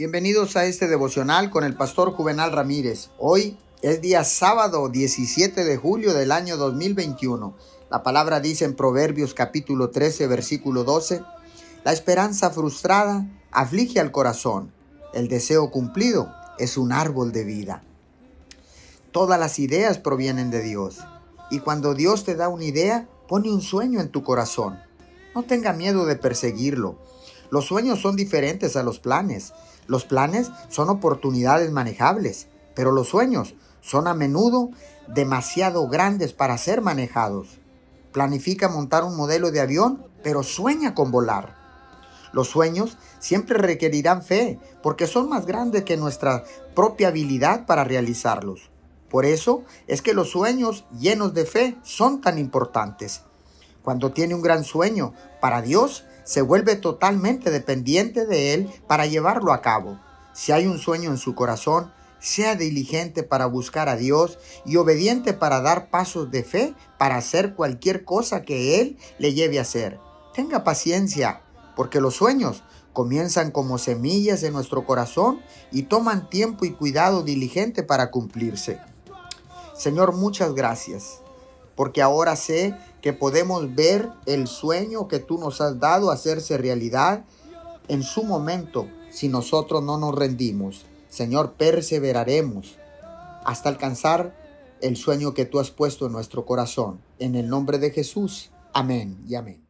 Bienvenidos a este devocional con el pastor Juvenal Ramírez. Hoy es día sábado 17 de julio del año 2021. La palabra dice en Proverbios capítulo 13 versículo 12, La esperanza frustrada aflige al corazón, el deseo cumplido es un árbol de vida. Todas las ideas provienen de Dios y cuando Dios te da una idea, pone un sueño en tu corazón. No tenga miedo de perseguirlo. Los sueños son diferentes a los planes los planes son oportunidades manejables, pero los sueños son a menudo demasiado grandes para ser manejados. Planifica montar un modelo de avión, pero sueña con volar. Los sueños siempre requerirán fe, porque son más grandes que nuestra propia habilidad para realizarlos. Por eso es que los sueños llenos de fe son tan importantes. Cuando tiene un gran sueño para Dios, se vuelve totalmente dependiente de Él para llevarlo a cabo. Si hay un sueño en su corazón, sea diligente para buscar a Dios y obediente para dar pasos de fe para hacer cualquier cosa que Él le lleve a hacer. Tenga paciencia, porque los sueños comienzan como semillas en nuestro corazón y toman tiempo y cuidado diligente para cumplirse. Señor, muchas gracias porque ahora sé que podemos ver el sueño que tú nos has dado hacerse realidad en su momento si nosotros no nos rendimos. Señor, perseveraremos hasta alcanzar el sueño que tú has puesto en nuestro corazón. En el nombre de Jesús. Amén y amén.